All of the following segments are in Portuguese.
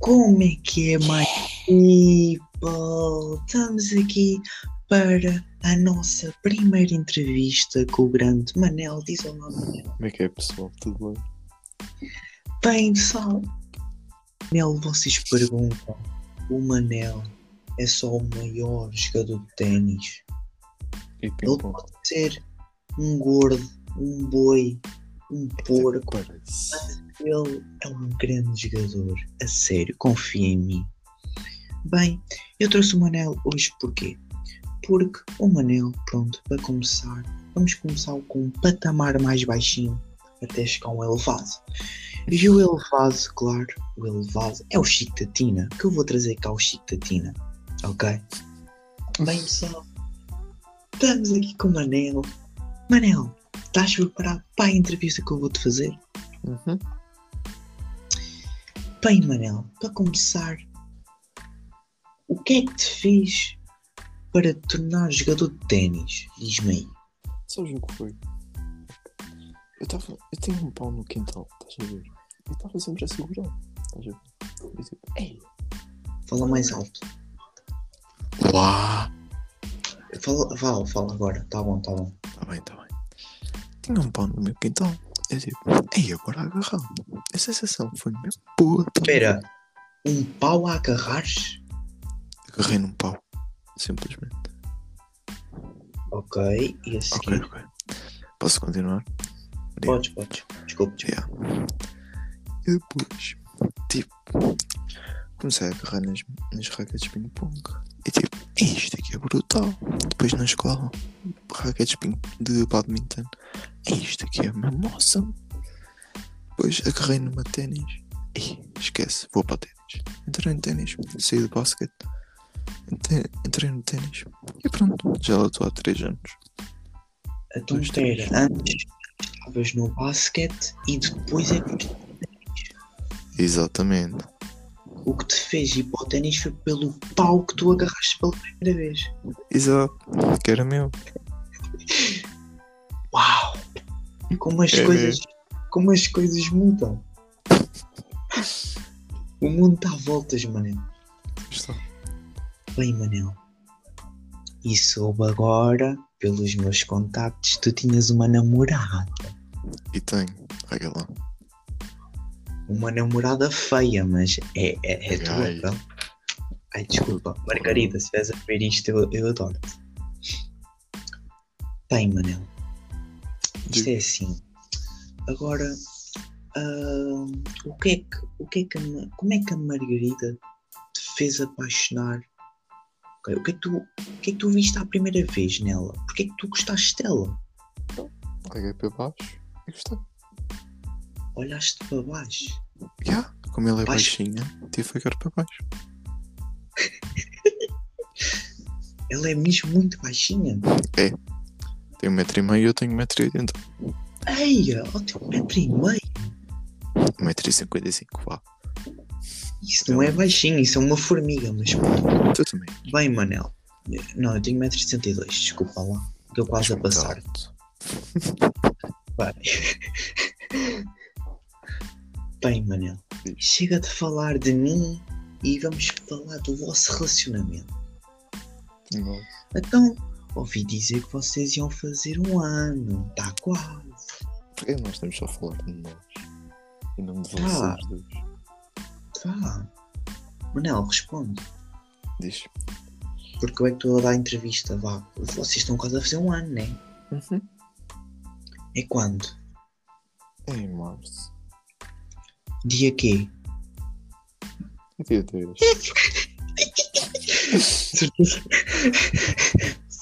Como é que é, my people? Estamos aqui para a nossa primeira entrevista com o grande Manel. Diz olá, Manel. Como é que é, pessoal? Tudo bem? Bem, pessoal. Manel, vocês perguntam: o Manel é só o maior jogador de ténis? Ele pode ser um gordo, um boi, um porco. Ele é um grande jogador, a sério, confia em mim. Bem, eu trouxe o Manel hoje porquê? Porque o Manel, pronto, para começar, vamos começar com um patamar mais baixinho até chegar um elevado. E o elevado, claro, o elevado é o Chico que eu vou trazer cá o Chico ok? Bem, pessoal, estamos aqui com o Manel. Manel, estás preparado para a entrevista que eu vou-te fazer? Uhum. Bem, Manel, para começar, o que é que te fez para te tornar jogador de ténis? Diz-me aí. Sabes o que foi? Eu estava. Eu tinha um pau no quintal, estás a ver? E estava sempre a segurar, estás a ver? Tipo, ei! Fala mais alto. Uau! Fala, fala, fala agora. Tá bom, tá bom. Tá bem, tá bem. Tinha um pau no meu quintal. Eu tipo, ei, agora agarrado. A sensação foi mesmo puta. Espera, um pau a agarrar-se? Agarrei num pau. Simplesmente. Ok, e a Ok, seguir? ok. Posso continuar? Podes, podes. Desculpe. desculpe. Yeah. E depois, tipo, comecei a agarrar nas, nas raquetes de ping-pong. E tipo, isto aqui é brutal. Depois na escola, raquetes de badminton. Isto aqui é mesmo awesome. Depois agarrei numa ténis. Esquece, vou para o ténis. Entrei no ténis, saí do basquete. Entre- Entrei no ténis. E pronto, já lá estou há 3 anos. Então, espera, três. antes estavas no basquete e depois é que Exatamente. o que te fez ir para o ténis foi pelo pau que tu agarraste pela primeira vez. Exato. Que era meu. Como as É coisas. Como as coisas mudam. O mundo está a voltas, Manel. Está. Bem, Manel. E soube agora, pelos meus contactos, tu tinhas uma namorada. E tenho. Olha lá. Uma namorada feia, mas é, é, é tua, Ai. pronto. Ai, desculpa. Margarida, se estiveres a ver isto, eu, eu adoro-te. Bem, Manel. Isto é assim. Agora, ah, o que é que, o que é que a como é que a Margarida te fez apaixonar? Ok, O que, é que tu, o que é que tu viste à primeira vez nela? Porquê é que tu gostaste dela? Olhei para baixo e gostei. Olhaste para baixo. Já, como ele é Baixo. baixinha, tive que olhar para baixo. Ela é mesmo muito baixinha. Tem um metro e meio e eu tenho um metro e oitenta. Eia, ó teu metro e meio. Um metro e cinquenta e cinco, vá. Isso não é baixinho, isso é uma formiga, mas pronto. Tu também. Bem, Manel. Não, eu tenho 1,62m, desculpa lá. Que eu quase a passar. alto. Bem. Manel. Chega de falar de mim e vamos falar do vosso relacionamento. Não. Então, ouvi dizer que vocês iam fazer um ano. Está quase. Porque nós estamos só a falar de nós. E não de Ah. vocês dois. Tá. Manel, responde. Diz. Porque eu é que estou a dar a entrevista. Vá. Vocês estão quase a fazer um ano, né? Uhum. É quando? É em março. Dia quê? Dia 3. Certeza.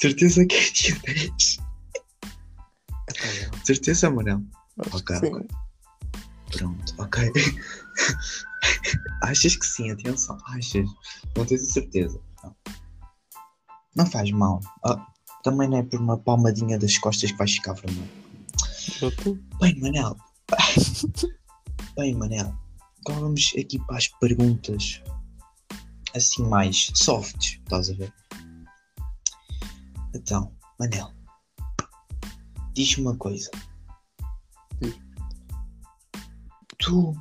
Certeza que é dia 10. Certeza, Manel? Ok, Sim. ok. Pronto, ok. Achas que sim, atenção. Achas? Não tens a certeza. Não, não faz mal. Ah, também não é por uma palmadinha das costas que vais ficar vermelho. Bem, Manel. Bem, Manel. Agora vamos aqui para as perguntas assim mais softs, estás a ver? Então, Manel. Diz-me uma coisa. Diz. Tu.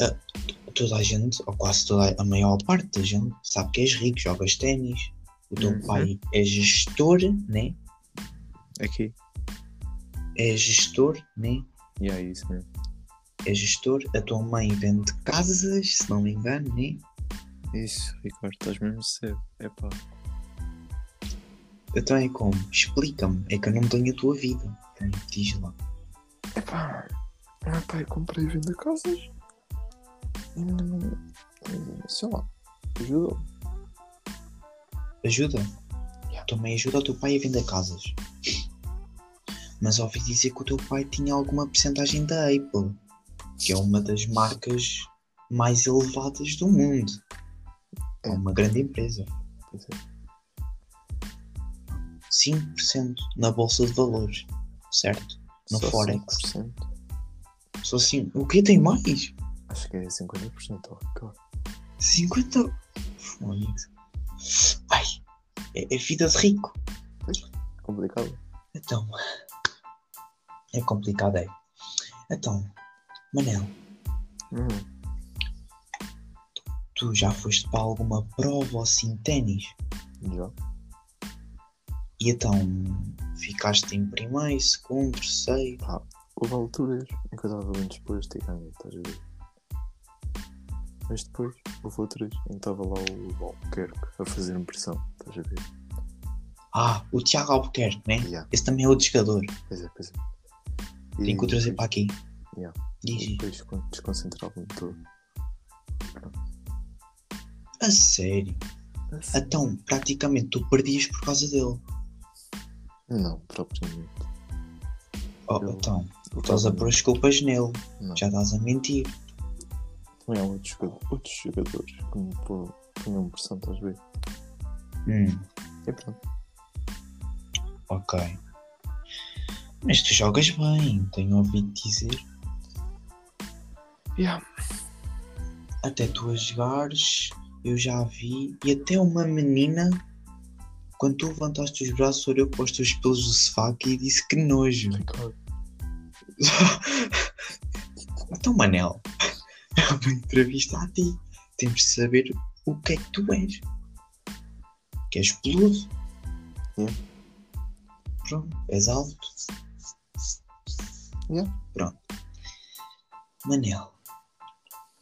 ah, toda a gente, ou quase toda a maior parte da gente, sabe que és rico, jogas ténis, o teu Uhum. pai é gestor, né? Aqui. É gestor, né? E é isso mesmo. É gestor, a tua mãe vende casas, se não me engano, né? Isso, Ricardo, estás mesmo cedo. É pá. Então é como? Explica-me, é que eu não tenho a tua vida. Então, diz lá. É pá. Meu pai comprei e vende casas. Não. Sei lá. Ajudou. Ajuda? Yeah. Também ajuda o teu pai a vender casas. Mas ouvi dizer que o teu pai tinha alguma porcentagem da Apple, que é uma das marcas mais elevadas do mundo. É É. uma grande empresa. Pois é. 5% na bolsa de valores, certo? No Só Forex. 5%. Só assim, o que tem mais? Acho que é 50%, ó, Ricardo. 50. Fónix. Ai, é, é vida de rico. Complicado. Então, é complicado, é. Então, Manel, Hum. tu já foste para alguma prova assim ténis? Já. E então, ficaste em primeiro, segundo, terceiro? Houve alturas em que eu estava bem disposto e ganhei, estás a ver? Mas depois houve outras em que estava lá o Albuquerque a fazer pressão, estás a ver? Ah, o Tiago Albuquerque, né? Yeah. Esse também é outro jogador. Pois é, pois é. Tenho que o trazer para aqui. Yeah. E depois con- desconcentrava-me todo. A sério? Assim, Então, praticamente tu perdias por causa dele. Não, propriamente. Oh, Eu- então, estás a pôr as culpas nele. Não. Já estás a mentir. Também há outros, jogadores- outros jogadores que me pô- punham pressão, a ver? Hum, E pronto. ok. Mas tu jogas bem, tenho ouvido dizer. Yeah. Até tu a jogares, eu já vi. E até uma menina, quando tu levantaste os braços, olhou para os teus pelos do sofá e disse que nojo. Então, Manel, é uma entrevista a ti. Temos de saber o que é que tu és. Que és peludo. Yeah. Pronto, és alto. Yeah. Pronto. Manel,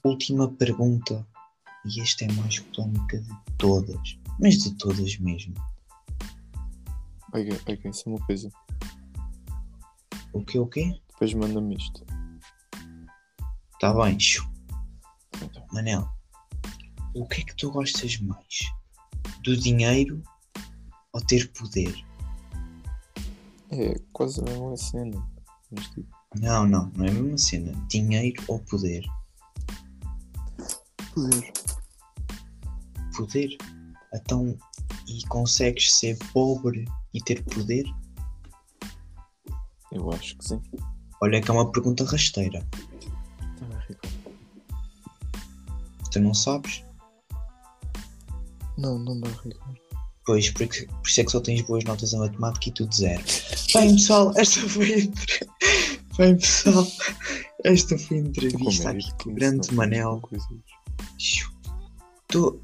última pergunta. E esta é a mais polémica de todas. Mas de todas mesmo. Ok, ok, isso é uma coisa. O que o quê? Depois manda-me isto. Tá bem, chu. Então, Manel, o que é que tu gostas mais? Do dinheiro ou ter poder? É quase a mesma cena. Mas tipo, Não, não, não é a mesma cena. Dinheiro ou poder? poder. Poder? Então, e consegues ser pobre e ter poder? Eu acho que sim. Olha que é uma pergunta rasteira. Ricardo. Tu não sabes? Não, não dá, Ricardo. Pois, porque, por isso é que só tens boas notas em matemática e tudo zero. Bem, pessoal, esta foi a Bem, pessoal, esta foi a entrevista aqui com o grande Manel. Tô,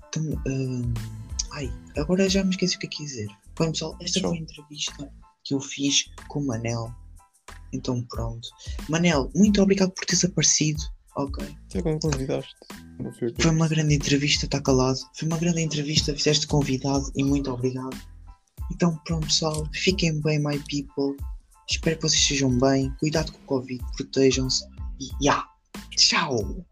hum, ai, agora já me esqueci o que é que ia dizer. Bem, pessoal, esta foi a entrevista que eu fiz com o Manel. Então, pronto. Manel, muito obrigado por teres aparecido. Ok. Como convidaste. Foi uma grande entrevista, está calado. Foi uma grande entrevista, fizeste convidado e muito obrigado. Então, pronto, pessoal, fiquem bem, my people. Espero que vocês estejam bem. Cuidado com o Covid, protejam-se. E, yeah, tchau!